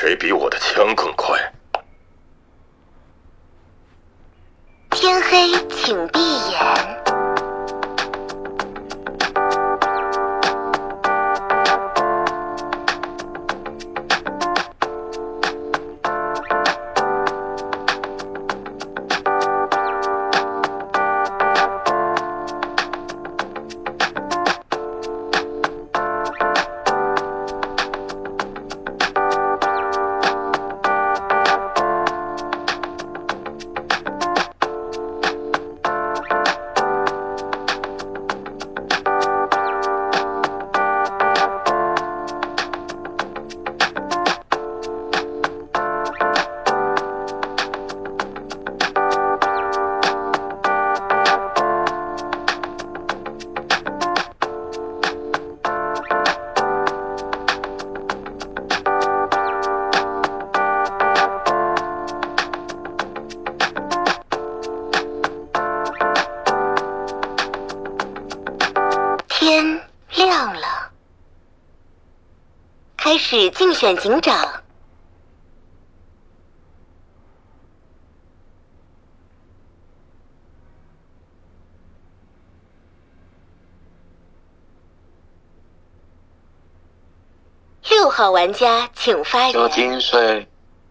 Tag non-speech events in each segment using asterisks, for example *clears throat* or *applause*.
谁比我的枪更快？选警长。六号玩家请发有。金水，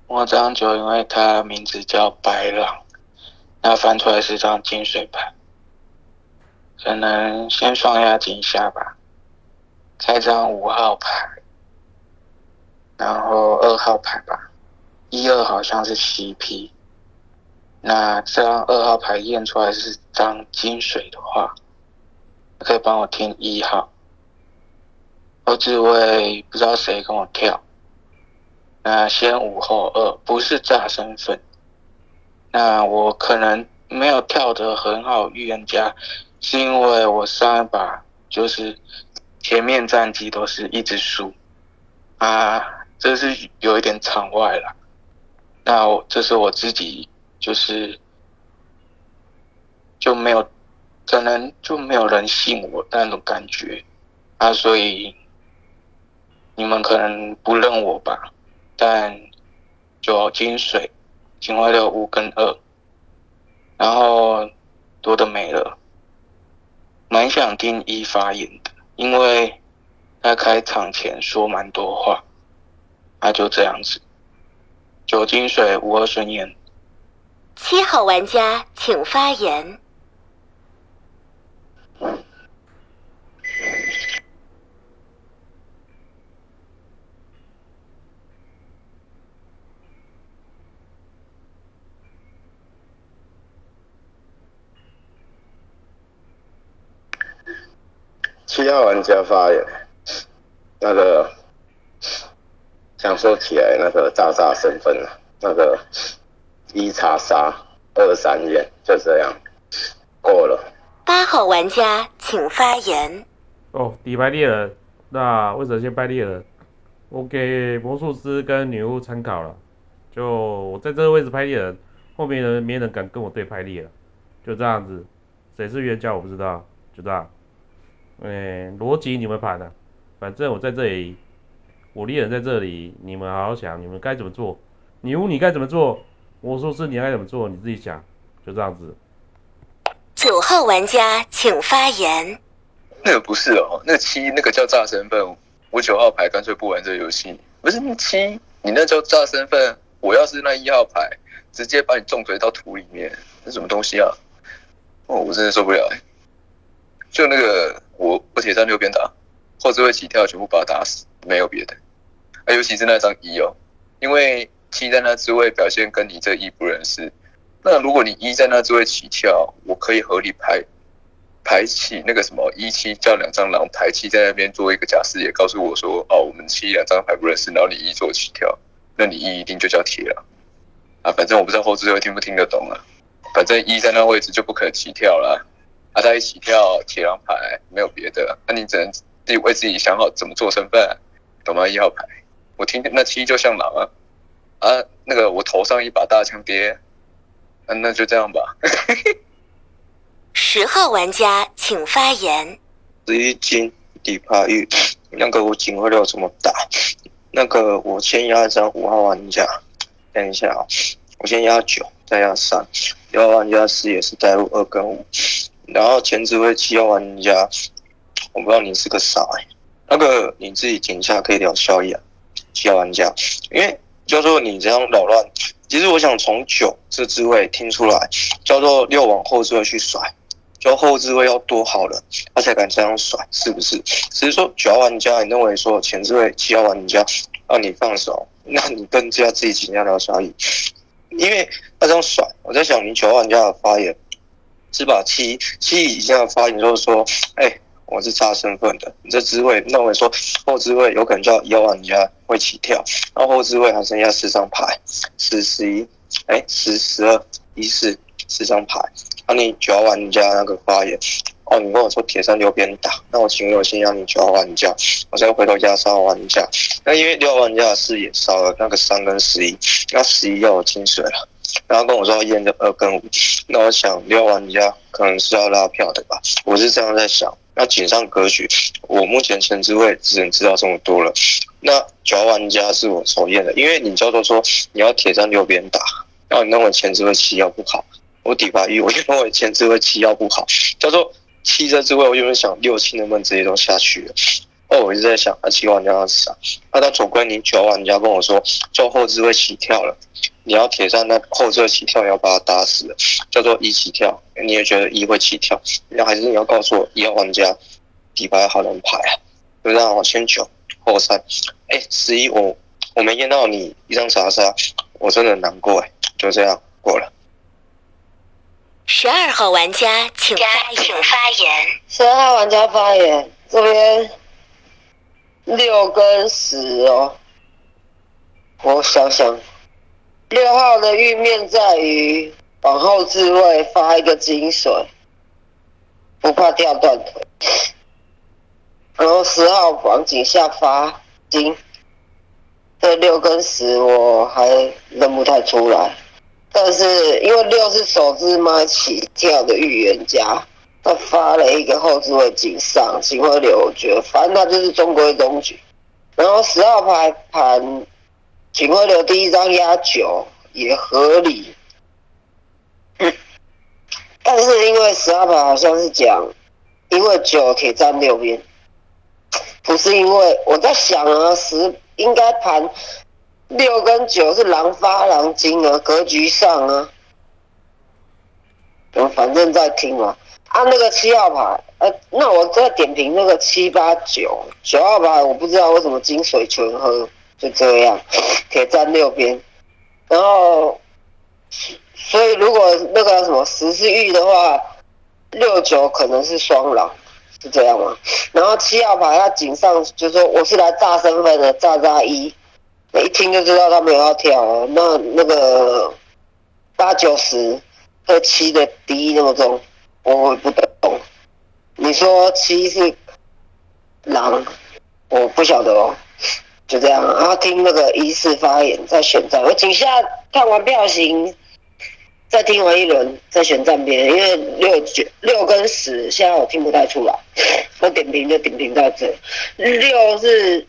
我这张就因为它名字叫白狼，那翻出来是张金水牌，可能先双压几下吧。开张五号牌，然后二号牌吧，一二好像是 CP。那这张二号牌验出来是张金水的话，可以帮我听一号。后置位不知道谁跟我跳。那先五后二，不是炸身份。那我可能没有跳得很好，预言家，是因为我上一把就是前面战绩都是一直输啊，这是有一点场外了。那我这是我自己就是就没有，可能就没有人信我那种感觉啊，所以你们可能不认我吧。但酒精水、进化六五跟二，然后多的没了。蛮想听一发言的，因为他开场前说蛮多话，那就这样子。酒精水无二顺延，七号玩家请发言。七号玩家发言，那个想说起来那个炸炸身份啊，那个一查杀二三眼，就这样过了。八号玩家请发言。哦，底牌猎人，那为什么先拜猎人？我给魔术师跟女巫参考了，就我在这个位置拍猎人，后面人没人敢跟我对拍猎了，就这样子。谁是冤家我不知道，就这样。哎，逻辑你们盘的、反正我在这里，我猎人在这里，你们好好想，你们该怎么做？女巫你该怎么做？魔术师你该怎么做？你自己想，就这样子。九号玩家请发言。那个不是哦，那个七那个叫炸身份，我九号牌干脆不玩这个游戏。不是那七，你那叫炸身份，我要是那一号牌，直接把你重锤到土里面，那什么东西啊？哦，我真的受不了哎、就那个我我铁站六边打，后置位起跳全部把他打死，没有别的。啊，尤其是那张一哦，因为七在那之位表现跟你这一不认识。那如果你一在那之位起跳，我可以合理排排气那个什么一七叫两张狼排七在那边做一个假视野，告诉我说哦，我们七两张牌不认识，然后你一做起跳，那你一一定就叫铁了啊。反正我不知道后置会听不听得懂啊。反正一在那位置就不可能起跳了，啊，他一起跳铁狼牌没有别的，那你只能自己为自己想好怎么做身份，懂吗？一号牌，我听那七就像狼啊，啊，那个我头上一把大枪爹，嗯、那就这样吧。十号玩家请发言。十一金底牌玉，那个我警徽料这么大，那个我先压一张五号玩家，等一下啊、我先压九，再压三，六号玩家四也是带入二跟五，然后前置位七号玩家，我不知道你是个啥哎、那个你自己井下可以聊消息啊，七号玩家，因为叫做你这样扰乱，其实我想从九这支位听出来，叫做六往后置位去甩。就后置位要多好了，他才敢这样甩，是不是？只是说九号玩家，你认为说前置位七号玩家让你放手，那你更加自己请教聊交易，因为他这样甩，我在想你九号玩家的发言是把七七以下的发言就是说，哎、我是差身份的，你这支位认为说后置位有可能叫一号玩家会起跳，然后后置位还剩下四张牌，十十一，哎，十十二一四四张牌。啊，你九号玩家那个发言，哦，你跟我说铁三六边打，那我请我先让你九号玩家，我再回头压三号玩家。那因为六号玩家的视野少了那个三跟十一，那十一要有金水了，然后跟我说验的二跟五，那我想六号玩家可能是要拉票的吧，我是这样在想。那锦上格局，我目前前置位只能知道这么多了。那九号玩家是我首验的，因为你叫做说你要铁站六边打，然后你认为前置位七要不好。我底牌一，我就认为前置位七要不好，叫做七这置位，我原本想六七能不能直接都下去。哦，我一直在想，啊，七玩家是啥？那他总归你九玩家跟我说，就后置位起跳了，你要铁上那后置位起跳，你要把他打死了，叫做一起跳，你也觉得一会起跳，那还是你要告诉我一号玩家底牌好能排啊？就让我先九后三，哎，十一我我没验到你一张查杀，我真的很难过哎，就这样过了。十二号玩家请发言。请发言。十二号玩家发言，这边六跟十哦，我想想，六号的玉面在于往后置位发一个金水，不怕掉断腿，然后十号往井下发金，这六跟十我还认不太出来。但是因为六是手指妈起跳的预言家，他发了一个后置位警上，警徽流，我觉得反正他就是中规中矩。然后十号牌盘警徽流第一张压九也合理，但是因为十号牌好像是讲，因为九铁站六边，不是因为我在想啊，十应该盘。六跟九是狼发狼金啊，格局上啊，我反正在听嘛。啊、那个七号牌，呃，那我再点评那个七八九九号牌，我不知道为什么金水全喝，就这样，铁站六边，然后，所以如果那个什么十是玉的话，六九可能是双狼，是这样吗？然后七号牌他井上就说我是来炸身份的，炸炸一。一听就知道他没有要跳，那那个八九十和七的敌意那么重，我不懂。你说七是狼，我不晓得哦，就这样。然后听那个一四发言再选战，我请下看完票型，再听完一轮再选站边，因为六九六跟十现在我听不太出来，我点评就点评到这，六是。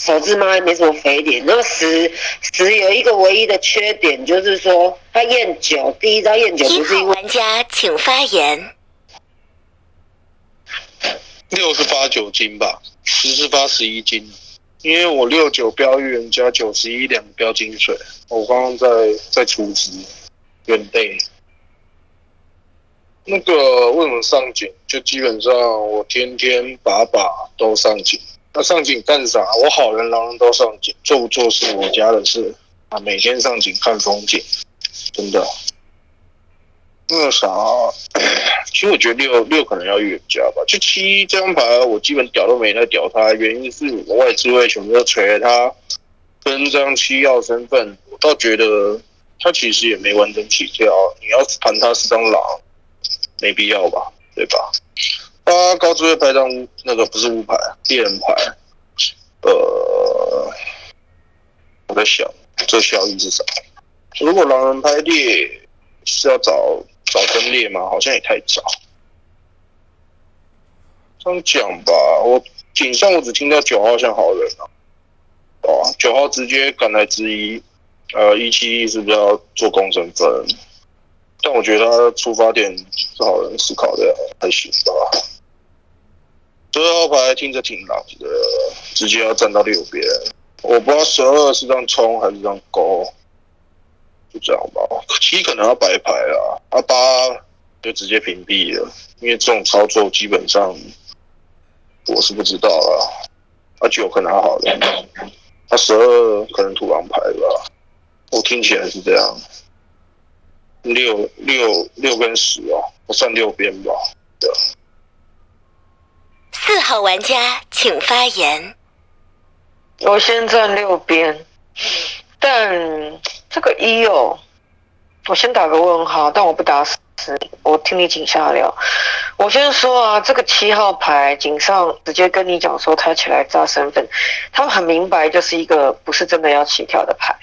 手指妈没什么肥点，然后十十有一个唯一的缺点就是说，他验酒第一张验酒不是因为玩家请发言。六是发九斤吧，十是发十一斤，因为我六九标预言加九十一两标金水，我刚刚在在储值远队。那个为什么上井？就基本上我天天把把都上井。那上井干啥？我好人狼人都上井，做不做是我家的事啊。每天上井看风景，真的。那啥，*coughs* 其实我觉得六六可能要预言家吧。就七这张牌，我基本屌都没在屌他，原因是我外置位全部都锤了他，跟这张七要身份，我倒觉得他其实也没完整起跳。你要盘他是张狼，没必要吧，对吧？他高置位拍张那个不是乌牌，猎人牌，呃，我在想这效益是啥？如果狼人拍猎是要找找分裂吗？好像也太早。这样讲吧，我井上我只听到九号像好人啊，哦，九号直接赶来质疑，呃，一七一是不是要做工程分？但我觉得他出发点是好人思考的，还行吧。十二号牌听着挺狼的，直接要站到六边。我不知道十二是这样冲还是这样勾，就这样吧。七可能要白牌了，啊八就直接屏蔽了，因为这种操作基本上我是不知道了。啊九可能好了，啊十二可能土狼牌吧，我听起来是这样。六六六跟十哦，我算六边吧。对。四号玩家请发言。我先站六边，但这个一哦，我先打个问号，但我不打死我听你井下聊。我先说啊，这个七号牌井上直接跟你讲说他起来炸身份，他很明白就是一个不是真的要起跳的牌。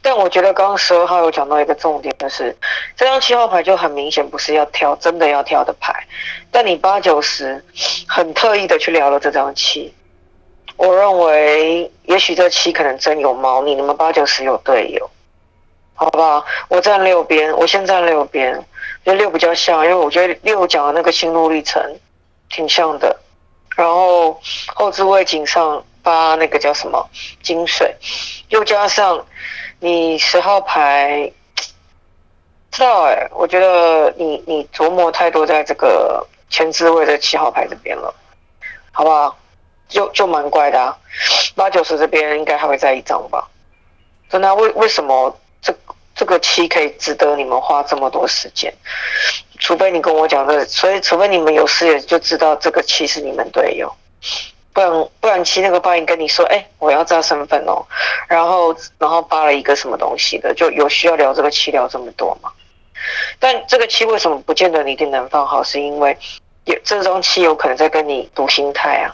但我觉得刚刚十二号有讲到一个重点，就是这张七号牌就很明显不是要跳真的要跳的牌，但你八九十很特意的去聊了这张七。我认为，也许这七可能真有猫腻，你们八九十有队友，好不好？我站六边，我先站六边，跟六比较像，因为我觉得六讲的那个心路历程挺像的。然后后置位井上八那个叫什么金水，又加上你十号牌，知道哎？我觉得你你琢磨太多在这个前置位的七号牌这边了，好不好？就就蛮怪的啊，八九十这边应该还会再一张吧？真的？为为什么个七可以值得你们花这么多时间？除非你跟我讲的，所以除非你们有视野就知道这个七是你们队友，不然不然七那个八音跟你说，哎，我要炸身份哦，然后然后发了一个什么东西的，就有需要聊这个七聊这么多吗？但这个七为什么不见得你一定能放好？是因为有这张七有可能在跟你赌心态啊。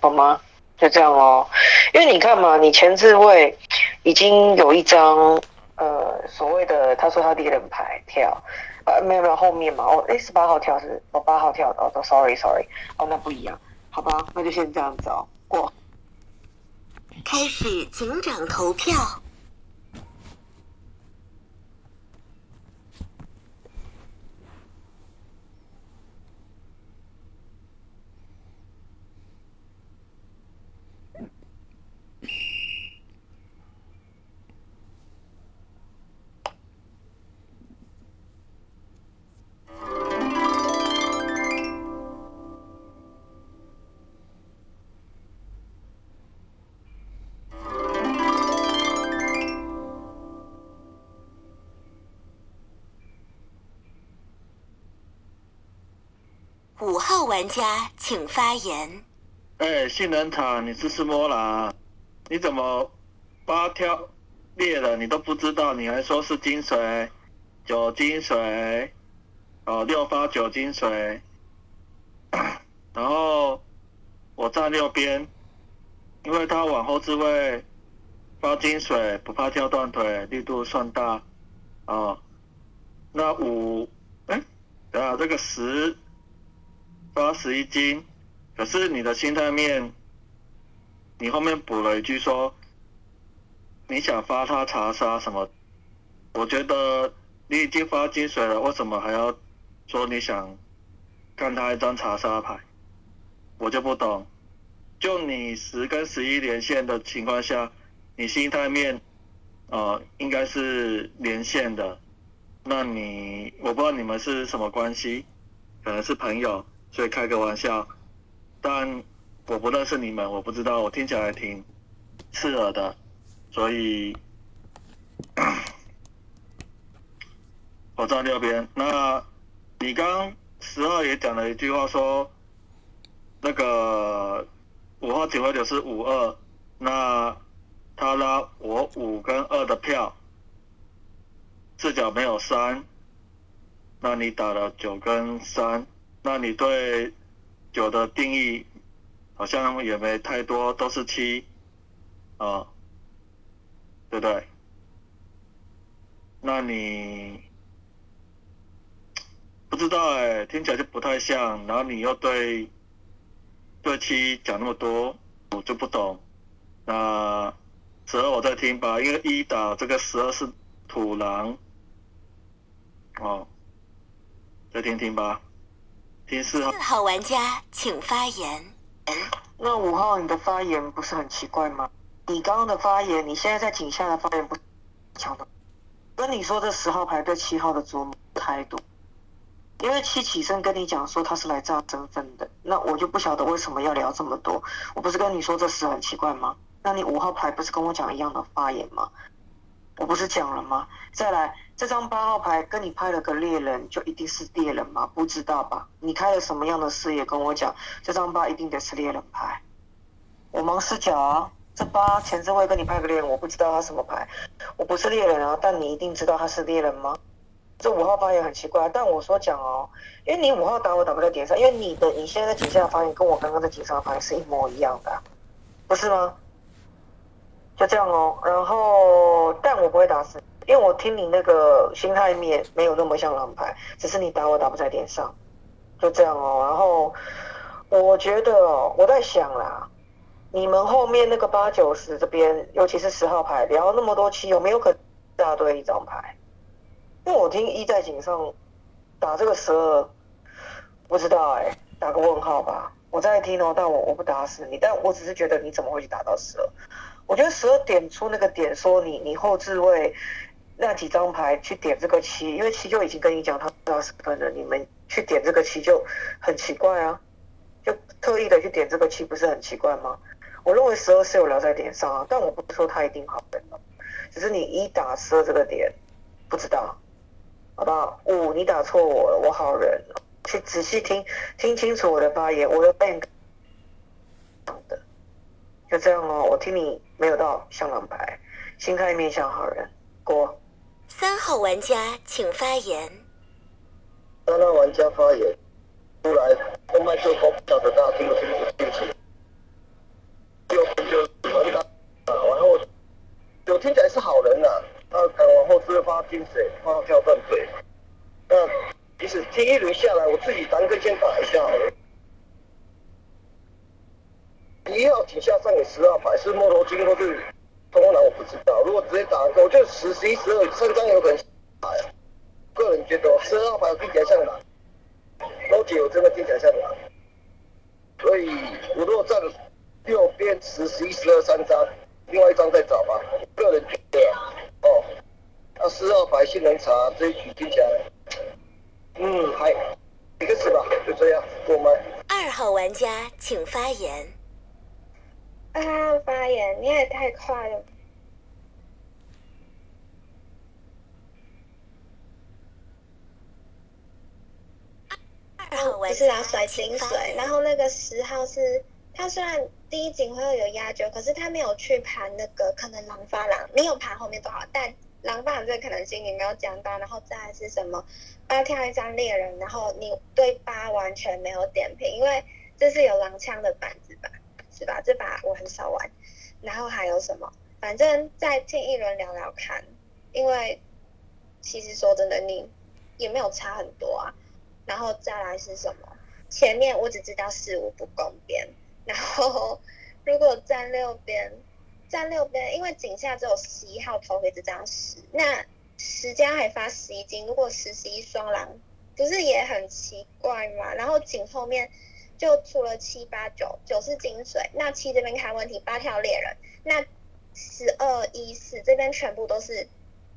好吗？就这样哦，因为你看嘛，你前置位已经有一张呃所谓的他说他第一人牌跳，呃没有没有后面嘛，哦诶十八号跳是哦八号跳哦，sorry sorry，哦那不一样，好吧，那就先这样子哦，过。开始警长投票。玩家请发言。哎，性能塔，你是斯摩拉，你怎么八跳裂了？你都不知道，你还说是金水，九金水，哦，六发九金水，*clears throat* 然后我站右边，因为他往后置位发金水，不怕跳断腿，力度算大，哦，那五，哎，等下这个十。八十一斤，可是你的心态面，你后面补了一句说，你想发他查杀什么？我觉得你已经发金水了，为什么还要说你想看他一张查杀牌？我就不懂。就你十跟十一连线的情况下，你心态面，呃，应该是连线的。那你我不知道你们是什么关系，可能是朋友。所以开个玩笑，但我不认识你们，我不知道，我听起来挺刺耳的，所以我站六边。那你刚十号也讲了一句话，说那个五号警卫流是五二，那他拉我五跟二的票，视角没有三，那你打了九跟三。那你对九的定义好像也没太多，都是七啊，对不对？那你不知道哎，听起来就不太像。然后你又对对七讲那么多，我就不懂。那十二我再听吧，因为一打这个十二是土狼。哦，再听听吧，听四号。四号玩家请发言。那五号你的发言不是很奇怪吗？你刚刚的发言，你现在在井下的发言不强的。跟你说这十号牌对七号的琢磨态度，因为七起身跟你讲说他是来炸身份的，那我就不晓得为什么要聊这么多。我不是跟你说这十很奇怪吗？那你五号牌不是跟我讲一样的发言吗？我不是讲了吗？再来，这张八号牌跟你拍了个猎人，就一定是猎人吗？不知道吧？你开了什么样的视野跟我讲，这张八一定得是猎人牌。我盲视角啊，这八前置位跟你拍个猎人，我不知道他什么牌，我不是猎人啊，但你一定知道他是猎人吗？这五号发言很奇怪，但我说讲哦，因为你五号打我打不在点上，因为你的你现在在井下的发言跟我刚刚在井上的发言是一模一样的，不是吗？就这样哦，然后但我不会打死，因为我听你那个心态面没有那么像狼牌，只是你打我打不在点上，就这样哦。然后我觉得，我在想啦，你们后面那个八九十这边，尤其是十号牌聊那么多期，有没有可能大堆一张牌？因为我听一在井上打这个十二，不知道哎、打个问号吧。我在听哦，但我我不打死你，但我只是觉得你怎么会去打到十二？我觉得十二点出那个点，说你你后置位那几张牌去点这个七，因为七就已经跟你讲他二十分了，你们去点这个七就很奇怪啊，就特意的去点这个七，不是很奇怪吗？我认为十二是有聊在点上啊，但我不是说他一定好人，只是你一打十二这个点，不知道，好不好？五你打错我了，我好人，去仔细听听清楚我的发言，我的 bank 的。就这样哦，我听你没有到像狼牌，心态面向好人。过。三号玩家请发言。三号玩家发言出来，用麦克风不晓得大家听得清不清楚。六分就很打啊，然后有听起来是好人呐、那往后是发金水，发跳断腿。那即使听一轮下来，我自己单个先打一下好了。一号井下上给十号牌是摸头金或是通通狼，我不知道。如果直接打一个，我觉得十、十一、十二三张有可能打呀。个人觉得十二号牌听起来像狼，楼姐我真的听起来像狼。所以我如果站右边十、十一、十二三张，另外一张再找吧。个人觉得哦，那四号牌性能差这一局听起来，嗯，还一个是吧？就这样，过麦。二号玩家请发言。二号发言，你也太快了。不是啊，家甩金水，然后那个十号是，他虽然第一警会有压酒，可是他没有去盘那个可能狼发狼，没有盘后面多少，但狼发狼这个可能性你没有讲到，然后再来是什么？八跳一张猎人，然后你对八完全没有点评，因为这是有狼枪的板子吧，是吧？这把我很少玩，然后还有什么？反正再听一轮聊聊看，因为其实说真的，你也没有差很多啊。然后再来是什么？前面我只知道四五不公边，然后 *laughs* 如果站六边，站六边，因为井下只有十一号投给这张十，那十家还发十一金，如果十十一双狼，不是也很奇怪吗？然后井后面就除了七八九，九是金水，那七这边看问题，八跳猎人，那十二一四这边全部都是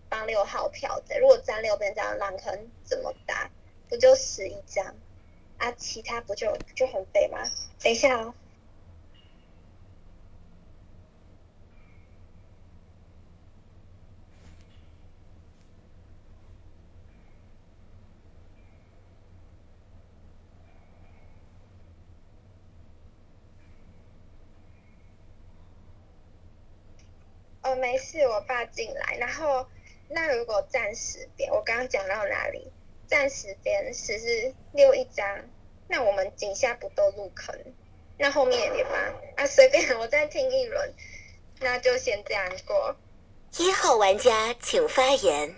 帮六号票的，如果站六边这样狼坑怎么打？不就十一张啊？其他不就就很废吗？等一下哦，哦，没事，我爸进来。然后，那如果暂时边，我刚刚讲到哪里？暂时边十是六一张，那我们井下不都入坑？那后面也别发啊，随便，我再听一轮，那就先这样过。一号玩家请发言。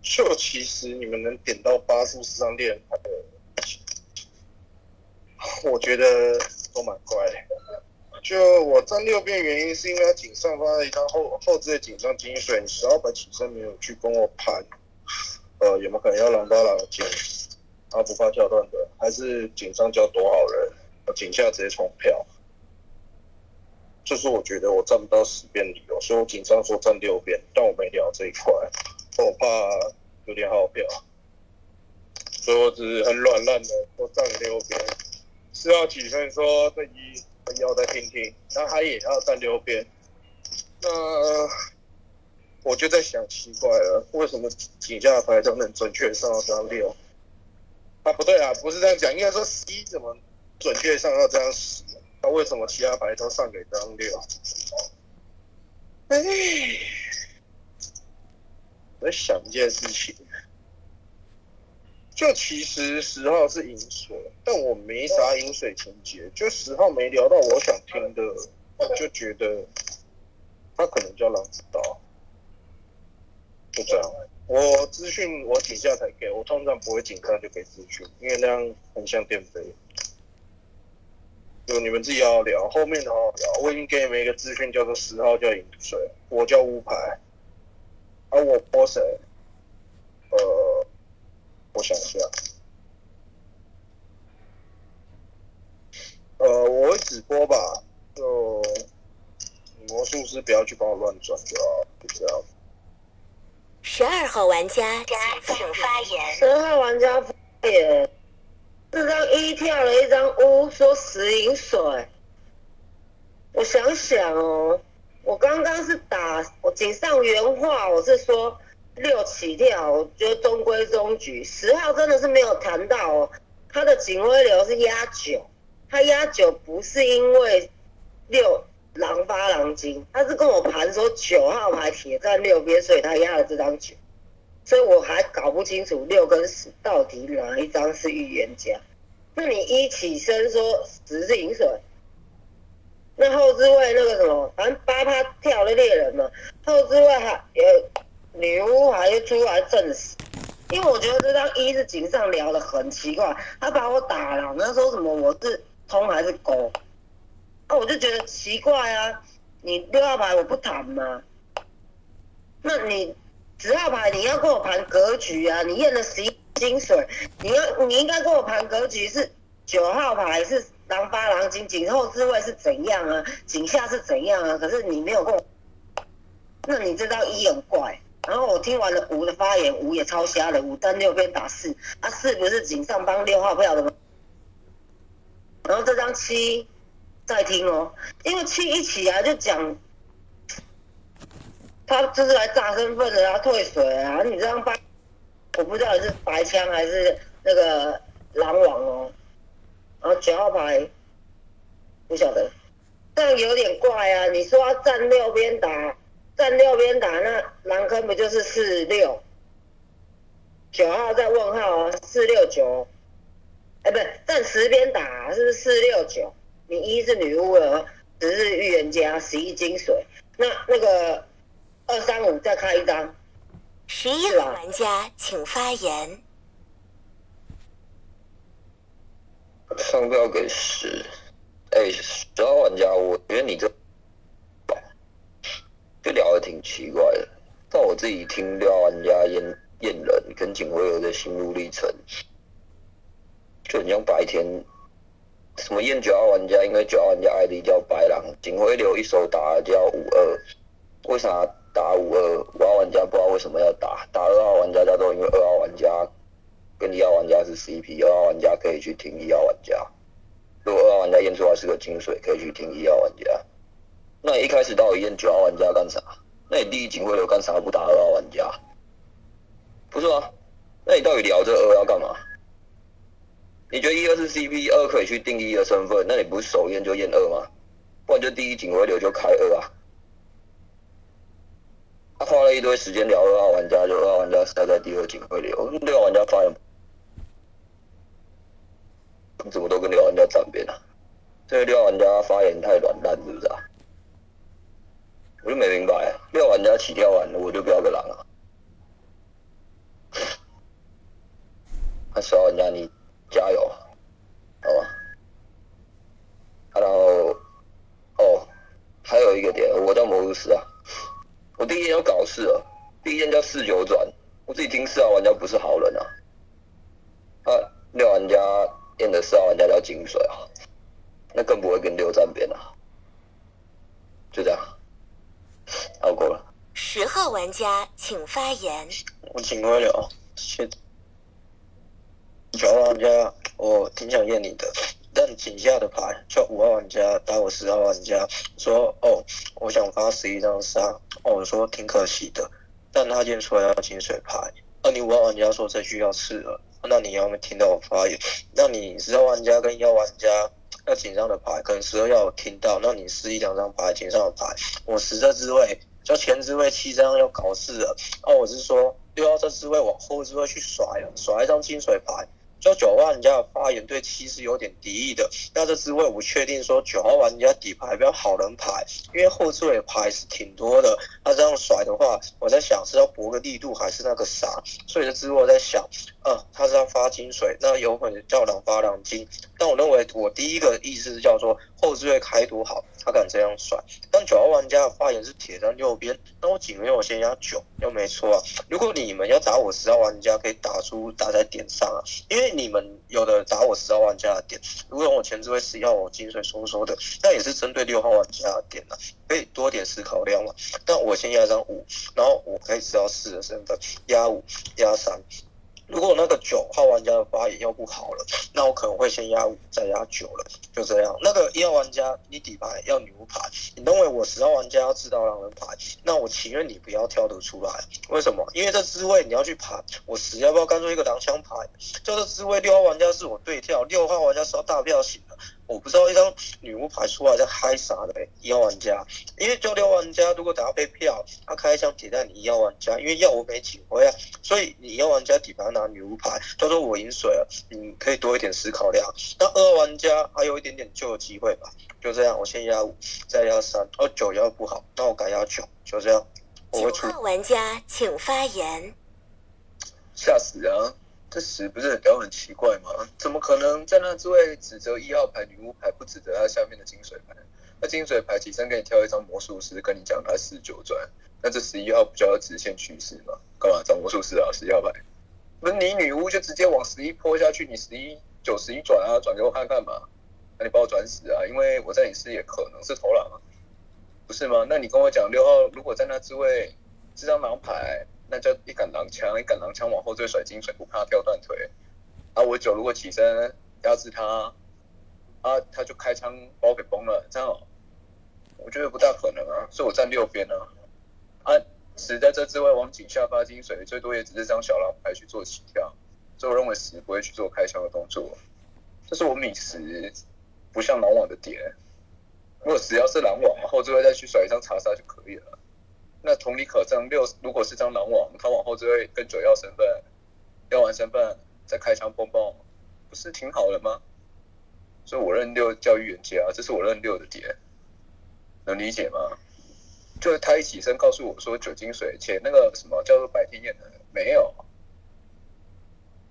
就其实你们能点到八数十张猎人牌的，我觉得都蛮怪的。就我站六边原因是因为他井上发了一张后后置的井上金水，你十二本起身没有去跟我盘，呃，有没有可能要狼八狼金？他不怕跳段的，还是井上叫多好人，井下直接冲票。这是我觉得我站不到十边理由，所以我井上说站六边，但我没聊这一块，我怕有点好票，所以我只是很软烂的说站六边。四号起身说这一要再听听，那他也要站六边，那我就在想奇怪了，为什么井下的牌都能准确上到张六？啊，不对啊，不是这样讲，应该说十一怎么准确上到这样十？那为什么其他牌都上给张六？哎，我在想一件事情，就其实十号是饮水，但我没啥饮水情节，就十号没聊到我想听的，我就觉得他可能叫狼知道，就这样。我资讯我底下才给，我通常不会紧张就给资讯，因为那样很像电飞。就你们自己要聊，后面的好好聊。我已经给你们一个资讯，叫做十号叫饮水，我叫乌牌，而我播谁？呃，我想一下，呃，我会直播吧，就魔术师不要去帮我乱转就好，就这样。十二号玩家请发言。十二号玩家发言。这张一跳了一张乌，说十饮水。我想想哦，我刚刚是打我井上原话，我是说六起跳，我觉得中规中矩。十号真的是没有谈到哦，他的警徽流是压九，他压九不是因为六狼八狼金，他是跟我盘说九号牌铁站六边，所以他压了这张九。所以我还搞不清楚六跟十到底哪一张是预言家。那你一起身说十是饮水，那后置位那个什么，反正八他跳了猎人嘛，后置位还有女巫还出来证实。因为我觉得这张一是井上聊的很奇怪，他把我打了，那说什么我是通还是勾，那我就觉得奇怪啊，你六号牌我不谈吗？那你。十号牌你要跟我盘格局啊！你验了十一金水，你要你应该跟我盘格局是九号牌是狼八狼金，井后之位是怎样啊？井下是怎样啊？可是你没有跟我，那你这张一很怪。然后我听完了五的发言，五也超瞎了，五单六边打四，啊四不是井上帮六号票的吗？然后这张七再听哦，因为七一起来就讲。他就是来炸身份的，他退水啊！你这样白，我不知道你是白枪还是那个狼王哦。然后九号牌，不晓得，这样有点怪啊！你说要站六边打，站六边打，那狼坑不就是四六？九号在问号啊，四六九，哎，不是站十边打，是不是四六九？你一是女巫了，十是预言家，十一金水，那那个。二三五再开一张。十一号玩家请发言。上标给十，哎，十号玩家，我觉得你这就聊的挺奇怪的。但我自己听六号玩家验验人跟警徽流的心路历程，就很像白天什么验九号玩家，因为九号玩家 ID 叫白狼，警徽流一手打叫五二，为啥？打五二五号玩家不知道为什么要打，打二号玩家叫做因为二号玩家跟一号玩家是 CP，二号玩家可以去听一号玩家。如果二号玩家验出来是个金水，可以去听一号玩家。那你一开始到底验九号玩家干啥？那你第一警徽流干啥不打二号玩家？不是啊？那你到底聊这二要干嘛？你觉得一二是 CP，二可以去定一的身份，那你不是首验就验二吗？不然就第一警徽流就开二啊。他花了一堆时间聊二号玩家，就二号玩家塞在第二警徽流，六号玩家发言，怎么都跟六号玩家站边啊？这个六号玩家发言太软烂，是不是啊？我就没明白，六玩家起掉完我就不要个狼了。那十号玩家你加油，好吗然后。哦，还有一个点，我叫魔术师啊。我第一天有搞事啊，第一天叫四九转，我自己听四号玩家不是好人啊。啊，六玩家验的四号玩家叫金水啊。那更不会跟六站边啊。就这样。好过了。十号玩家请发言。我请回了，谢。九号玩家，我挺想验你的，但井下的牌叫五号玩家打我十号玩家，说哦，我想发十一张杀，哦，我说挺可惜的，但他验出来要金水牌，那你五号玩家说这句要吃了，那你要没听到我发言？那你十号玩家跟一号玩家要紧张的牌，可能十二要听到，那你十一两张牌紧张的牌，我十这置位，就前之位七张要搞事了，哦，我是说六号这置位往后置位去甩了，甩一张金水牌。说九号玩家的发言对七是有点敌意的，那这滋味我确定说九号玩家底牌比较好人牌，因为后置位牌是挺多的，那这样甩的话，我在想是要搏个力度还是那个啥，所以这滋味我在想，呃，他是要发金水，那有可能叫两发两金，但我认为我第一个意思是叫做后置位开多好，他敢这样甩，但九号玩家的发言是铁在右边，那我警员我先压九又没错啊，如果你们要打我十号玩家，可以打出打在点上啊，因为。你们有的打我十号玩家的点，如果我前置位十要我金水收收的，那也是针对六号玩家的点啊，可以多点思考量嘛。但我先压张五，然后我可以知道四的身份，压五压三。如果那个九号玩家的发言要不好了，*sniffs* 那我可能会先压五再压九了，就这样。那个一号玩家你底牌要牛牌，你认为我十号玩家要知道狼人牌，那我情愿你不要跳得出来。为什么？因为这滋味你要去盘，我十要不要干出一个狼枪牌？就这滋味六号玩家是我对跳，六号玩家是要大票型。我不知道一张女巫牌出来在嗨啥的，一号玩家，因为就六玩家如果打到被票，他开一枪点在你一号玩家，因为要我没警徽啊，所以你一号玩家底牌拿女巫牌，他说我赢水了，你可以多一点思考量。那二号玩家还有一点点救的机会吧，就这样，我先压五，再压三，哦九压不好，那我改压九，就这样。九号玩家请发言。吓死啊！这十不是很屌很奇怪吗？怎么可能在那之位指责一号牌女巫牌，不指责他下面的金水牌？那金水牌起身给你挑一张魔术师，跟你讲他四九转，那这十一号不就要直线趋势吗？干嘛找魔术师啊？十一号牌，不是你女巫就直接往十一泼下去，你十一九十一转啊，转给我看看嘛？那你把我转死啊？因为我在你视野可能是投狼啊，不是吗？那你跟我讲六号如果在那之位这张狼牌。那叫一杆狼枪，一杆狼枪往后追甩金水，不怕掉断腿。啊，我九如果起身压制他，啊，他就开枪把我给崩了，这样，我觉得不大可能啊，所以我站六边呢。啊，死在这之外往井下发金水，最多也只是张小狼牌去做起跳，所以我认为死不会去做开枪的动作。这是我米十不像狼网的点，如果死要是狼网，后置位再去甩一张查杀就可以了。那同理可证，六如果是张狼王，他往后就会跟九要身份，要完身份再开枪蹦蹦，不是挺好的吗？所以我认六教育员家，这是我认六的点，能理解吗？就是他一起身告诉我说酒精水，且那个什么叫做白天眼的没有，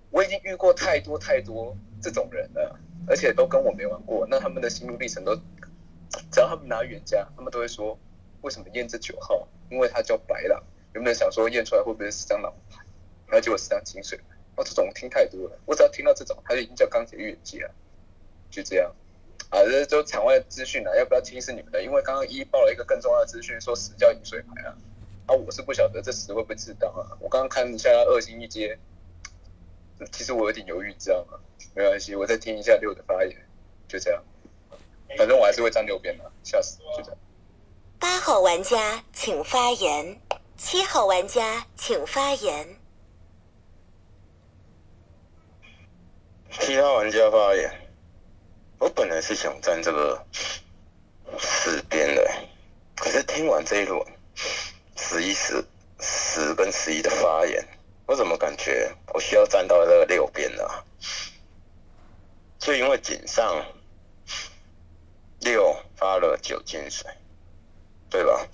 我已经遇过太多太多这种人了，而且都跟我没玩过，那他们的心路历程都，只要他们拿预言家，他们都会说为什么验这九号？因为他叫白狼，有没有想说验出来会不会是张狼牌？然后结果是张金水牌。哦，这种听太多了，我只要听到这种，他就已经叫钢铁预言机了。就这样，啊，这就场外资讯了，要不要听是你们的？因为刚刚一报了一个更重要的资讯，说死叫饮水牌啊。啊，我是不晓得这死会不会自当啊。我刚刚看一下二星一阶，其实我有点犹豫，知道吗？没关系，我再听一下六的发言，就这样。反正我还是会站六边的，吓死，就这样。八号玩家请发言，七号玩家请发言。七号玩家发言。我本来是想站这个四边的，可是听完这一轮十一十十跟十一的发言，我怎么感觉我需要站到这个六边呢？就因为井上六发了九金水。对吧？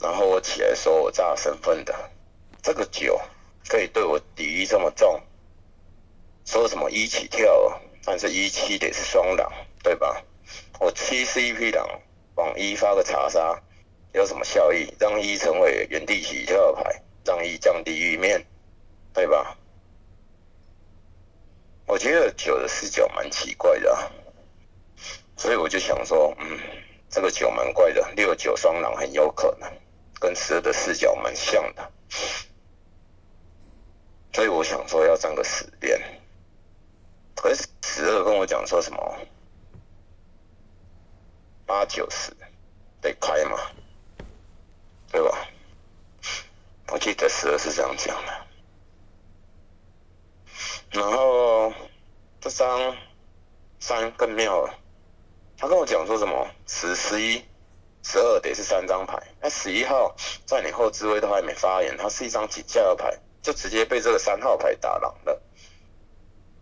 然后我起来说我炸身份的，这个酒可以对我敌意这么重，说什么一起跳，但是一七得是双狼，对吧？我七 CP 狼往一发个查杀，有什么效益？让一成为原地起跳牌，让一降低玉面，对吧？我觉得九的视角蛮奇怪的、所以我就想说，嗯，这个九蛮怪的，六九双狼很有可能跟十二的视角蛮像的，所以我想说要占个十边。可是十二跟我讲说什么八九十得开嘛，对吧？我记得十二是这样讲的。然后这张三更妙了，他跟我讲说什么十、十一、十二得是三张牌，那十一号在你后置位都还没发言，它是一张几价的牌，就直接被这个三号牌打狼了。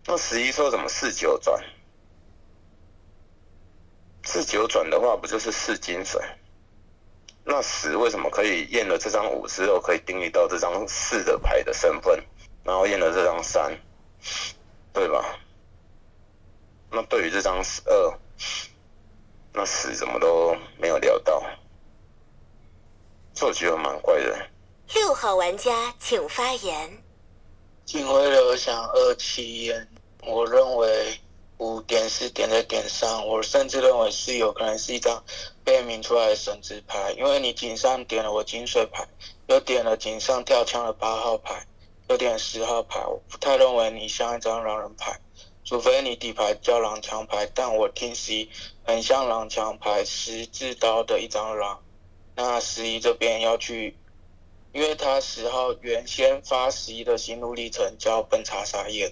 那十一说什么四九转？四九转的话，不就是四金水？那十为什么可以验了这张五之后，可以定义到这张四的牌的身份，然后验了这张三，对吧？那对于这张十二，那死怎么都没有聊到，这我觉得蛮怪的。六号玩家请发言。警徽流想二七烟，我认为五点是点在点上，我甚至认为是有可能是一张被明出来的神之牌，因为你井上点了我金水牌，又点了井上跳枪的八号牌，又点十号牌，我不太认为你像一张狼人牌，除非你底牌叫狼枪牌，但我听十一很像狼枪牌，十字刀的一张狼，那十一这边要去。因为他十号原先发十一的心路历程叫奔查沙燕，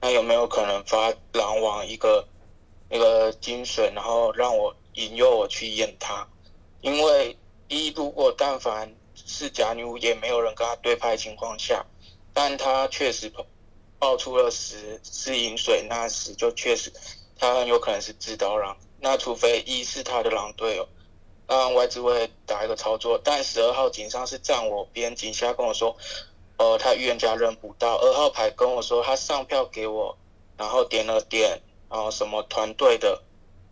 那有没有可能发狼王一个那个精髓，然后让我引诱我去验他？因为一如果但凡是假女巫，也没有人跟他对拍情况下，但他确实爆出了十是饮水，那十就确实他很有可能是自刀狼，那除非一是他的狼队友。那外置位打一个操作，但十二号井上是站我边，井下跟我说，呃，他预言家认不到。二号牌跟我说他上票给我，然后点了点，然后什么团队的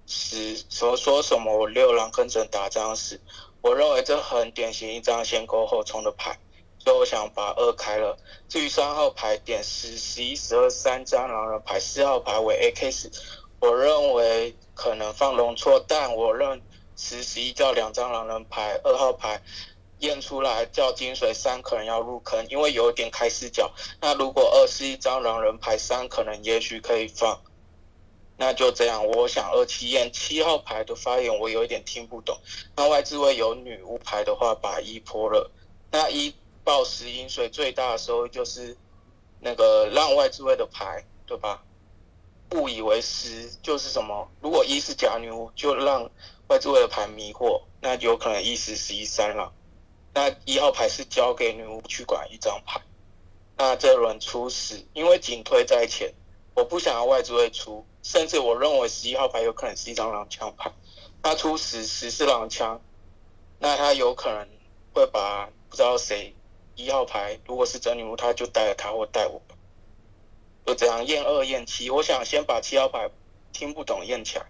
十说说什么我六狼跟着打这样子，我认为这很典型一张先勾后冲的牌，所以我想把二开了。至于三号牌点十、十一、十二三张狼人牌，四号牌为 AK 十，我认为可能放龙错，但我认。十十一叫两张狼人牌，二号牌验出来叫金水三，可能要入坑，因为有点开视角。那如果二是一张狼人牌，三可能也许可以放。那就这样，我想二七验七号牌的发言我有一点听不懂。那外置位有女巫牌的话，把一泼了。那一报十饮水最大的时候就是那个让外置位的牌，对吧？误以为十就是什么？如果一是假女巫，就让。外置位的牌迷惑，那有可能一十十一三了。那一号牌是交给女巫去管一张牌。那这轮出十，因为警推在前，我不想要外置位出，甚至我认为十一号牌有可能是一张狼枪牌。他出十十是狼枪，那他有可能会把不知道谁一号牌，如果是真女巫，他就带了他或带我。就这样验二验七，我想先把七号牌听不懂验起来。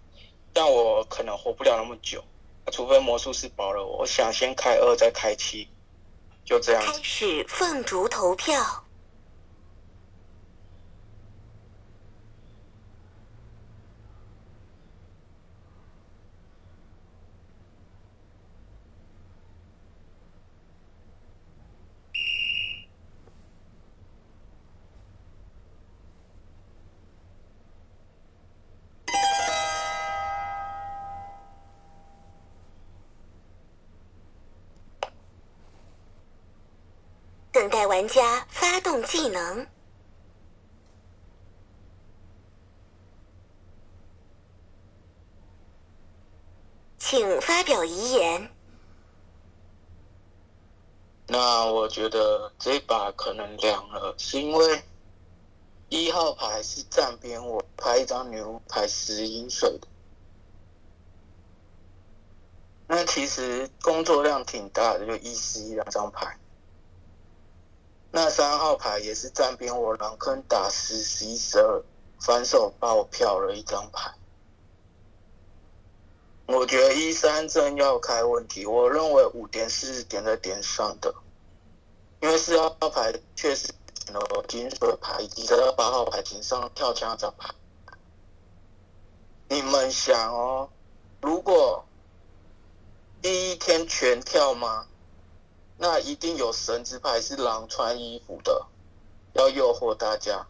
但我可能活不了那么久，除非魔术师保了我。我想先开二再开七，就这样。开始凤竹投票。等待玩家发动技能，请发表遗言。那我觉得这把可能凉了，是因为一号牌是站边，我拍一张女巫牌十银水的，那其实工作量挺大的，就一十一两张牌。那三号牌也是站边，我狼坑打十、十一、十二，反手爆票了一张牌。我觉得一三正要开问题，我认为五点是点在点上的，因为四号牌确实有金水牌以及这八号牌井上跳枪这牌。你们想哦，如果第一天全跳吗？那一定有神之牌是狼穿衣服的，要诱惑大家。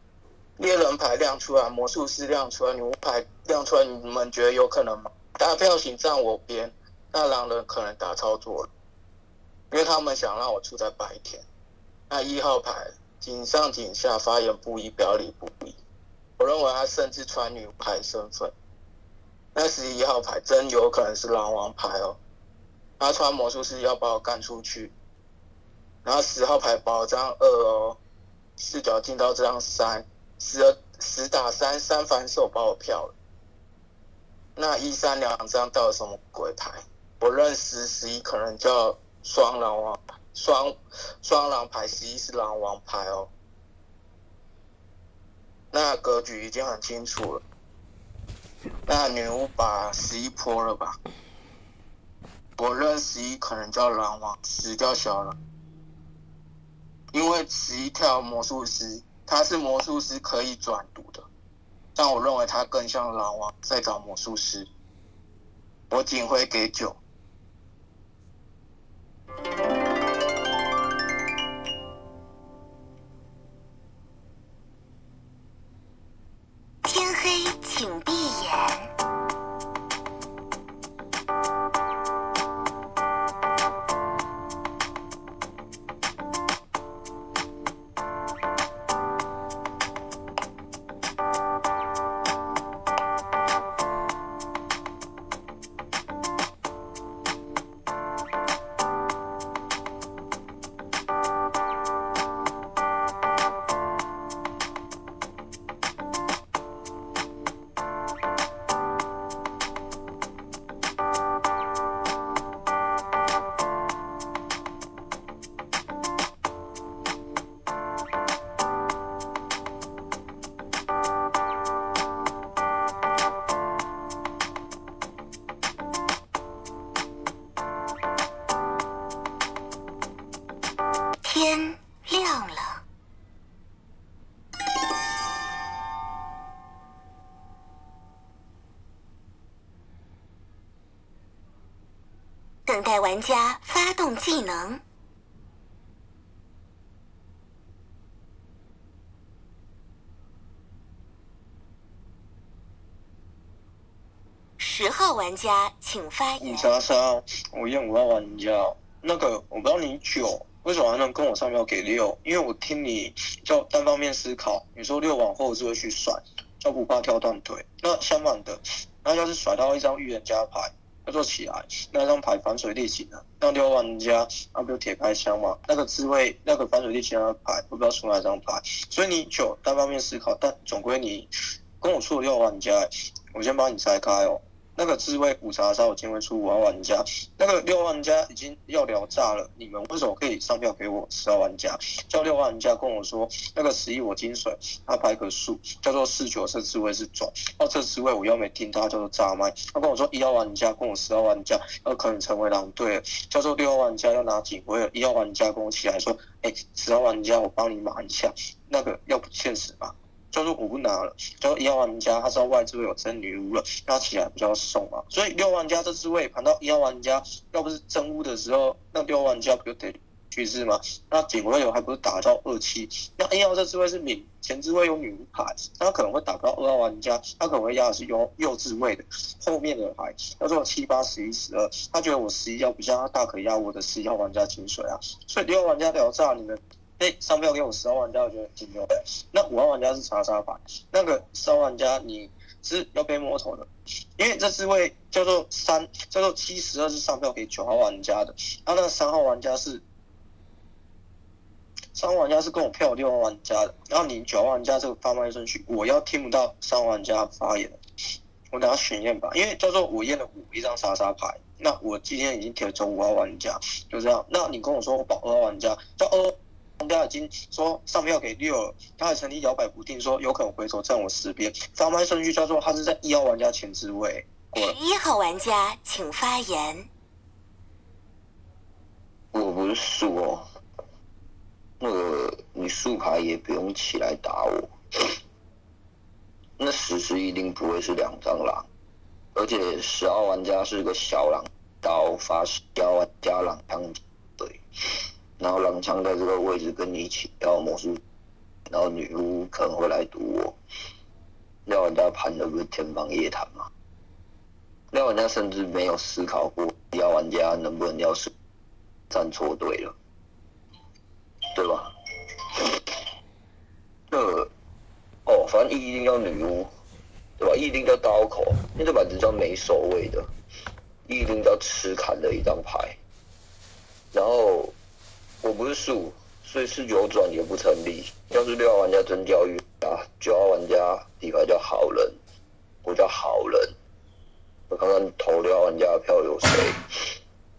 猎人牌亮出来，魔术师亮出来，女巫牌亮出来，你们觉得有可能吗？大票请站我边，那狼人可能打操作了，因为他们想让我出在白天。那一号牌井上井下发言不一，表里不一。我认为他甚至穿女巫牌身份。那十一号牌真有可能是狼王牌哦，他穿魔术师要把我干出去。然后十号牌保张二哦，视角进到这张三，十十打三三反手把我票了。那一三两张到底什么鬼牌？我认十十一可能叫双狼王双双狼牌，十一是狼王牌哦。那格局已经很清楚了。那女巫把十一泼了吧？我认十一可能叫狼王，十叫小狼。因为十一跳魔术师，他是魔术师可以转读的，但我认为他更像狼王在找魔术师。我仅会给九。等待玩家发动技能。十号玩家请发五言。杀杀，我验五号玩家。那个我不知道你九为什么还能跟我上票给六，因为我听你叫单方面思考，你说六往后就会去甩，叫不怕跳断腿。那相反的，那要是甩到一张预言家牌，要做起来，那张牌反水力型的，那六万家那不就铁开箱嘛？那个滋味那个反水力型的牌，我不知道出哪张牌，所以你九单方面思考，但总归你跟我出了六玩家，我先帮你拆开哦。那个智慧五查杀，我今天会出五号玩家，那个六号玩家已经要聊炸了，你们为什么可以上票给我十号玩家？叫六号玩家跟我说，那个十一我金水，他排个数叫做四九，这智慧是转，哦这智慧我又没听他叫做炸麦，他跟我说一号玩家跟我十号玩家要可能成为狼队了，叫做六号玩家要拿警徽了，一号玩家跟我起来说，哎十号玩家我帮你码一下，那个要不现实吧？叫做我不拿了，叫做一号玩家，他知道外置位有真女巫了，那起来比较送嘛。所以六号玩家这支位盘到一号玩家，要不是真巫的时候，那六号玩家不就得去世吗？那警徽有还不是打到二七？那一号这支位是敏前置位有女巫牌，他可能会打到二号玩家，他可能会压的是右右置位的后面的牌，叫做七八十一十二。他觉得我十一要比较，他大可压我的十一号玩家清水啊。所以六号玩家聊炸你们。哎，上票给我十号玩家，我觉得挺牛的。那五号玩家是查杀牌，那个十号玩家你是要被摸头的，因为这是位叫做三叫做七十二是上票给九号玩家的，然后那个三号玩家是三号玩家是跟我票六号玩家的，然后你九号玩家这个发麦顺序，我要听不到三号玩家发言，我等下选验吧，因为叫做我验了五一张杀杀牌，那我今天已经贴中五号玩家，就这样。那你跟我说我保二号玩家，叫二。玩家已经说上票给六了，他还曾经摇摆不定，说有可能回头站我十边。发麦顺序叫做他是在一号玩家前置位。过了。十一号玩家请发言。我不是输哦，那个你竖牌也不用起来打我。那十十一定不会是两张狼，而且十号玩家是个小狼刀发十幺玩家狼枪对，然后狼枪在这个位置跟你一起要魔术，然后女巫可能会来堵我。廖玩家盘的不是天方夜谭吗？廖玩家甚至没有思考过廖玩家能不能要是站错队了，对吧？那。哦，反正一定要女巫，对吧？一定要刀口，因为这把只叫没守卫的，一定要吃砍的一张牌。然后我不是树，所以是九转也不成立。要是六号玩家真教育啊，九号玩家底牌叫好人，我叫好人。我看看投六号玩家的票有谁，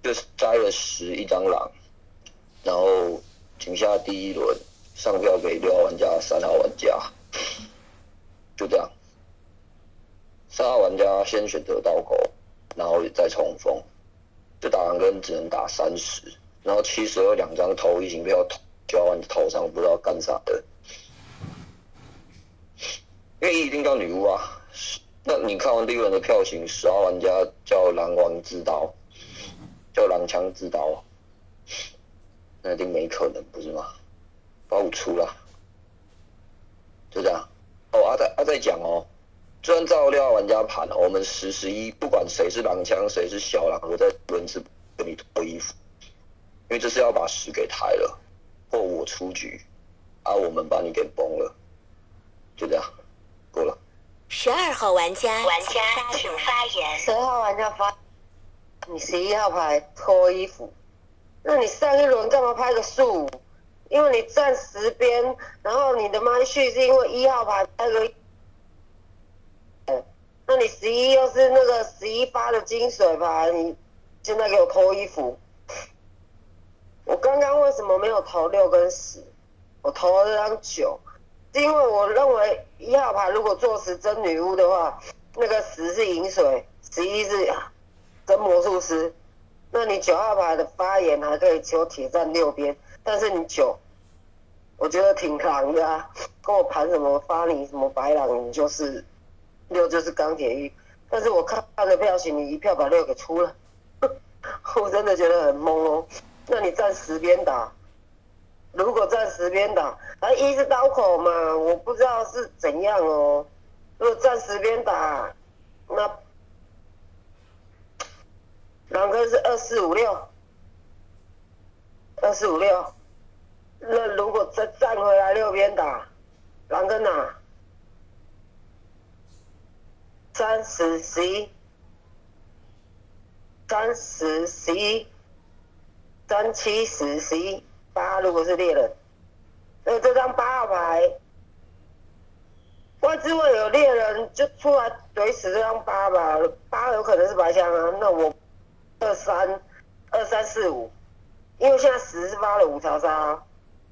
就是摘了十一张狼，然后井下第一轮上票给六号玩家、三号玩家。就这样，三号玩家先选择刀口，然后再冲锋。这打完跟只能打三十，然后七十二两张投一型票投交完头上不知道干啥的。因为一定叫女巫啊！那你看完第一轮的票型，十号玩家叫狼王之刀，叫狼枪之刀，那一定没可能，不是吗？把我出了。就这样，哦，阿在阿在讲哦，就按照六号玩家盘，我们十十一不管谁是狼枪，谁是小狼，我在轮次跟你脱衣服，因为这是要把十给抬了，或我出局，啊，我们把你给崩了，就这样，够了。十二号玩家，玩家请发言。十二号玩家发，你十一号牌脱衣服，那你上一轮干嘛拍个树？因为你站十边，然后你的麦序是因为一号牌那个，那你十一又是那个十一发的金水牌，你现在给我脱衣服。我刚刚为什么没有投六跟十？我投了这张九，是因为我认为一号牌如果做十真女巫的话，那个十是饮水，十一是真魔术师。那你九号牌的发言还可以求铁站六边。但是你九，我觉得挺狼的啊，跟我盘什么发你什么白狼，你就是六就是钢铁玉。但是我看看的票型，你一票把六给出了，*laughs* 我真的觉得很懵哦。那你站十边打，如果站十边打，啊一是刀口嘛，我不知道是怎样哦。如果站十边打，那狼哥是二四五六，二四五六。那如果再站回来六边打，狼跟哪？三十十一，三十十一，三七十十一八，如果是猎人，那这张八号牌，外置位有猎人就出来怼死这张八吧，八有可能是白枪啊，那我二三二三四五，因为现在十是发了五条杀。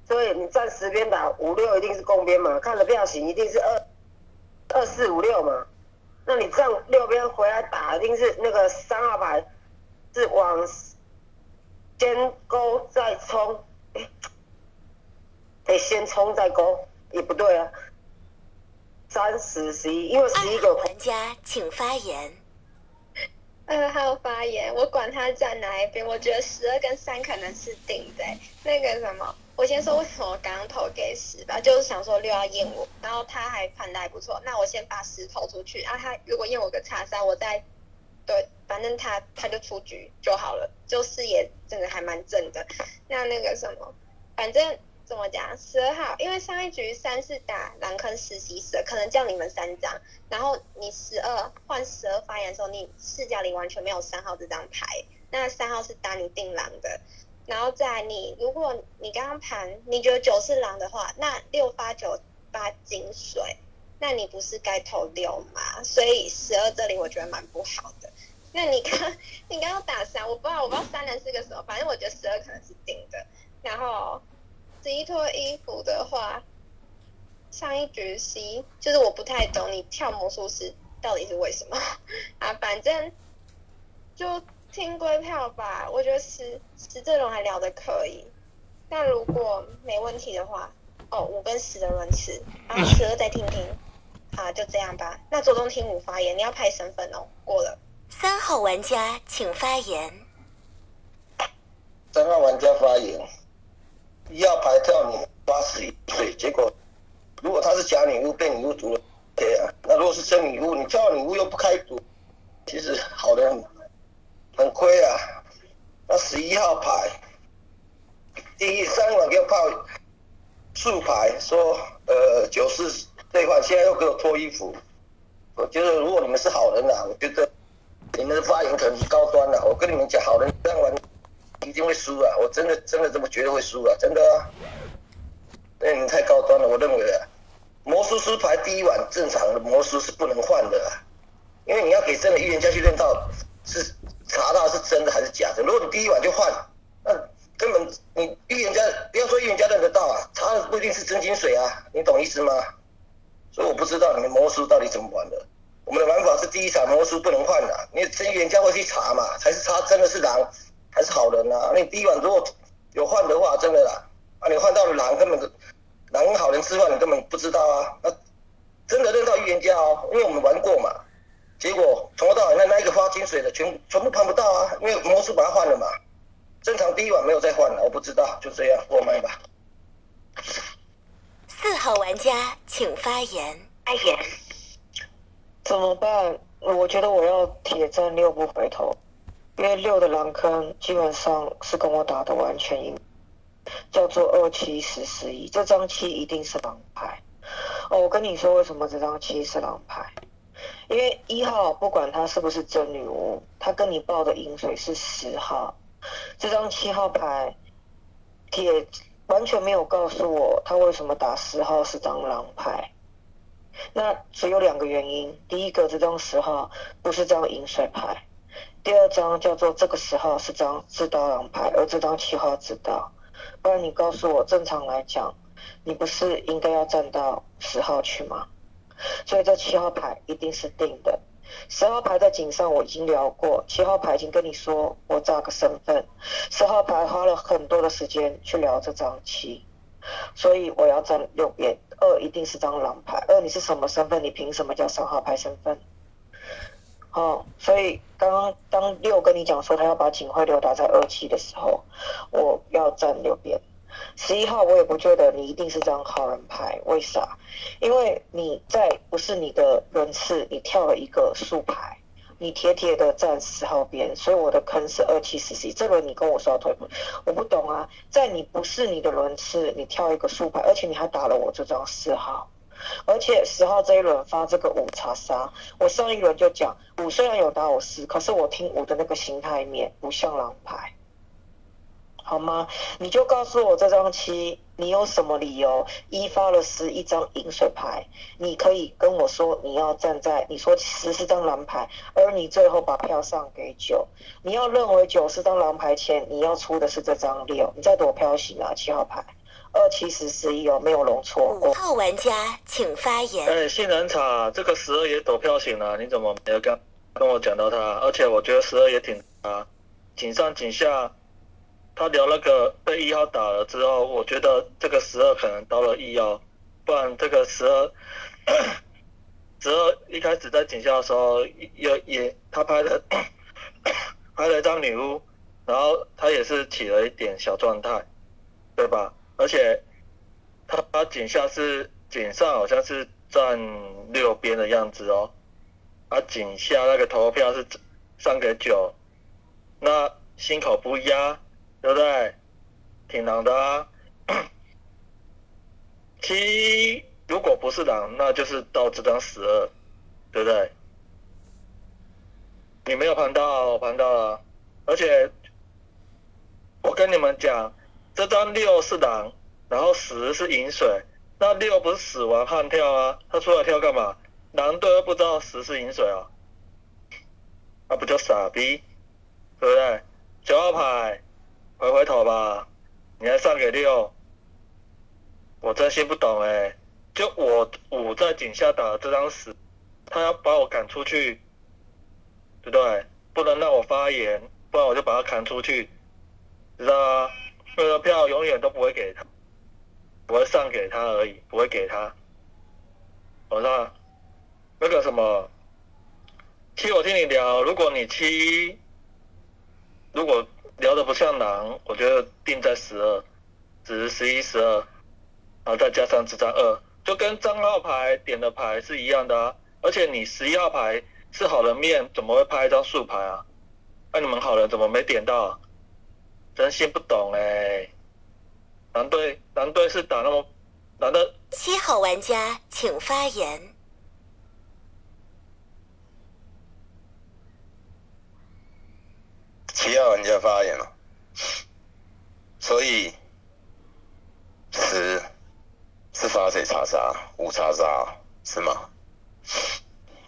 所以你站十边打五六一定是攻边嘛，看的票型一定是二二四五六嘛。那你站六边回来打，一定是那个三号牌是往先勾再冲，得先冲再勾，也不对啊。三十十一，因为十一个玩家请发言。二号发言，我管他站哪一边，我觉得十二跟三可能是顶的。那个什么。我先说为什么我刚刚投给十吧，就是想说六要验我，然后他还判的还不错，那我先把十投出去，然啊他如果验我个叉三，我再对，反正他他就出局就好了，就视野真的还蛮正的。那那个什么，反正怎么讲，十二号，因为上一局三是打狼坑实习蛇，可能叫你们三张，然后你十二换十二发言的时候，你视角里完全没有三号这张牌，那三号是打你定狼的。然后再你，如果你刚刚盘你觉得九是狼的话，那六发九发金水，那你不是该投六吗？所以十二这里我觉得蛮不好的。那你刚你刚刚打三，我不知道我不知道三人是个什么，反正我觉得十二可能是定的。然后十一脱衣服的话，上一局 C 就是我不太懂你跳魔术师到底是为什么啊，反正就。听归票吧，我觉得十十这种还聊得可以，那如果没问题的话，哦，五跟十的轮次，然后十二再听听，好，就这样吧。那着重听五发言，你要拍身份哦，过了。三号玩家请发言。三号玩家发言，一号牌跳你八十一岁，结果如果他是假女巫被女巫毒了，OK 啊。那如果是真女巫，你跳女巫又不开毒，其实好的很很亏啊。那十一号牌，第一三晚给我泡竖牌，说呃九四兑换，现在又给我脱衣服。我觉得如果你们是好人呐、我觉得你们的发言可能是高端的。我跟你们讲，好人这样玩一定会输啊！我真的真的这么觉得会输啊，真的啊！因为你们太高端了，我认为啊，魔术师牌第一晚正常的魔术是不能换的、啊，因为你要给真的预言家去认到是查到是真的还是假的。如果你第一晚就换，那根本你预言家不要说预言家认得到啊，查的不一定是真金水啊，你懂意思吗？所以我不知道你们魔术到底怎么玩的。我们的玩法是第一场魔术不能换的、你真预言家会去查嘛，才是查真的是狼还是好人啊？你第一晚如果有换的话，真的啦，啊你换到了狼，根本狼跟好人吃饭你根本不知道啊。那真的认到预言家哦，因为我们玩过嘛。结果从头到尾那那一个发金水的全全部碰不到啊，因为魔术把它换了嘛。正常第一晚没有再换了，我不知道，就这样过麦吧。四号玩家请发言。发言。怎么办？我觉得我要铁战六不回头，因为六的狼坑基本上是跟我打的完全一，叫做二七十十一，这张七一定是狼牌。哦，我跟你说为什么这张七是狼牌？因为一号不管他是不是真女巫，他跟你报的饮水是十号，这张七号牌铁完全没有告诉我他为什么打十号是张狼牌。那只有两个原因，第一个这张十号不是张饮水牌，第二张叫做这个十号是张自刀狼牌，而这张七号自刀。不然你告诉我，正常来讲，你不是应该要站到十号去吗？所以这七号牌一定是定的。十号牌在井上我已经聊过，七号牌已经跟你说我炸个身份，十号牌花了很多的时间去聊这张七。所以我要站右边，二一定是张狼牌。二你是什么身份？你凭什么叫三号牌身份？哦，所以刚刚当六跟你讲说他要把警徽流打在二七的时候，我要站右边。十一号我也不觉得你一定是张好人牌，为啥？因为你在不是你的轮次，你跳了一个竖牌。你铁铁的站十号边，所以我的坑是二七四 C。这轮你跟我说要退步，我不懂啊。在你不是你的轮次，你跳一个竖牌，而且你还打了我这张四号，而且十号这一轮发这个五查杀，我上一轮就讲五虽然有打我四，可是我听五的那个形态面不像狼牌，好吗？你就告诉我这张七，你有什么理由一发了十一张饮水牌？你可以跟我说你要站在你说十是张蓝牌，而你最后把票上给九，你要认为九是张蓝牌前，你要出的是这张六，你在躲票型啊？七号牌二七十十一哦，没有容错。五号玩家请发言。哎，杏仁茶这个十二也躲票型了，你怎么没有跟跟我讲到他？而且我觉得十二也挺啊，井上井下。他聊那个被一号打了之后，我觉得这个十二可能到了一号，不然这个十二 *coughs* 十二一开始在警校的时候也也他拍了 *coughs* 拍了一张女巫，然后他也是起了一点小状态，对吧？而且他他警下是警上好像是站六边的样子哦，啊警下那个投票是上给九，那心口不压。对不对？挺狼的啊。*coughs* 七如果不是狼，那就是到这张十二，对不对？你没有盘到，盘到了。而且我跟你们讲，这张六是狼，然后十是饮水。那六不是死亡悍跳啊？他出来跳干嘛？狼队又不知道十是饮水啊？那不叫傻逼，对不对？九号牌。回回头吧，你还上给六，我真心不懂哎。就我五在井下打这张十，他要把我赶出去，对不对？不能让我发言，不然我就把他砍出去，知道吗？那个票永远都不会给他，不会上给他而已，不会给他。我说那个什么七，我听你聊，如果你七，如果聊的不像狼，我觉得定在十二，只是十一、十二，然后再加上这张二，就跟张号牌点的牌是一样的啊。而且你十一号牌是好人面，怎么会拍一张竖牌啊？那你们好人怎么没点到？啊真心不懂哎、蓝队蓝队是打那么蓝的七号玩家请发言。七号玩家发言了，所以十是发谁查杀？五查杀是吗？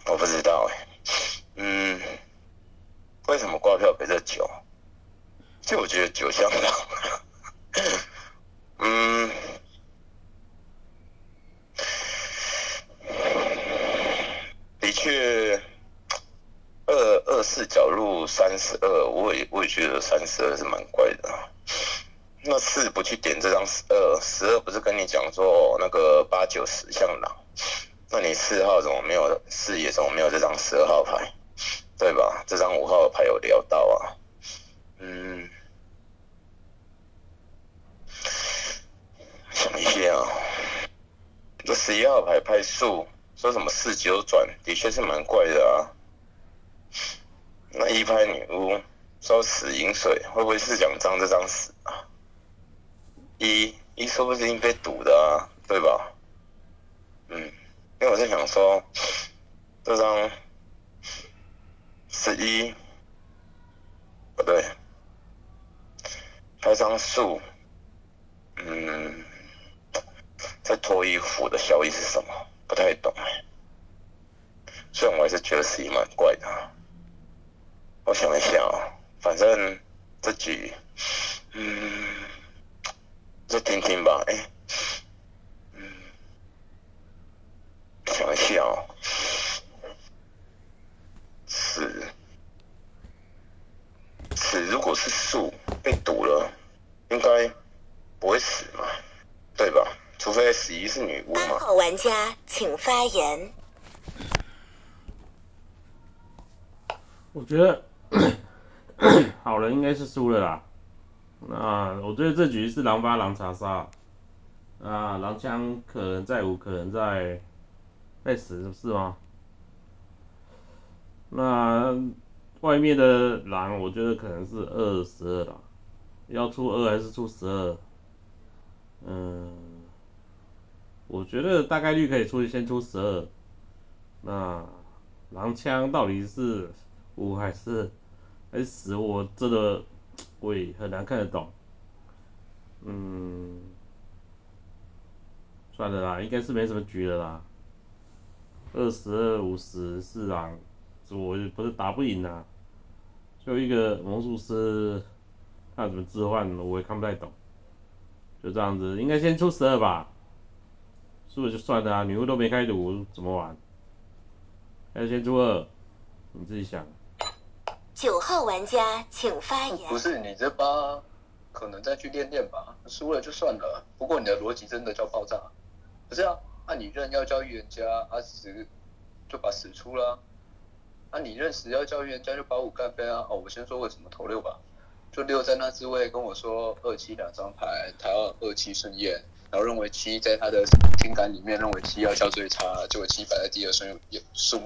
我不知道哎、嗯，为什么挂票比这九？就我觉得九像狼，嗯，的确，二入三十二，我也我也觉得三十二是蛮怪的。那四不去点这张十二，十二不是跟你讲说那个八九十像狼？那你四号怎么没有视野？怎么没有这张十二号牌？对吧？这张五号牌有聊到啊。嗯，想一下啊，这十一号牌拍数说什么四九转，的确是蛮怪的啊。那一拍女巫说死饮水，会不会是讲张这张死啊？一一说不定被堵的啊，对吧？嗯，因为我在想说，这张十一不对，拍张树，嗯，在脱衣服的效益是什么？不太懂哎。虽然我还是觉得十一蛮怪的啊。我想一下啊，反正这局，嗯，再听听吧。哎、嗯，想一下哦，死，死如果是树被堵了，应该不会死嘛，对吧？除非十一是女巫嘛。八号玩家请发言。我觉得 *clears throat* 好人应该是输了啦。那我觉得这局是狼八狼查杀，啊，狼枪可能在五，可能在在十，是吗？那外面的狼，我觉得可能是二十二啦，要出二还是出十二？嗯，我觉得大概率可以出先出十二。那狼枪到底是五还是 S 十？我真的我也很难看得懂。嗯，算了啦，应该是没什么局了啦。二十二五十是狼，我不是打不赢啊。就一个魔术师，他怎么置换我也看不太懂。就这样子，应该先出十二吧。输了就算了啊，女巫都没开赌，怎么玩？还是先出二，你自己想。九号玩家请发言。不是你这八，可能再去练练吧，输了就算了。不过你的逻辑真的叫爆炸，不是啊？那、你认要教预言家，啊十就把十出了啊，你认识要教预言家就把五干飞啊。哦，我先说为什么投六吧，就六在那之位跟我说二七两张牌，他要二七顺验，然后认为七在他的情感里面认为七要叫最差，结果七摆在第二顺数目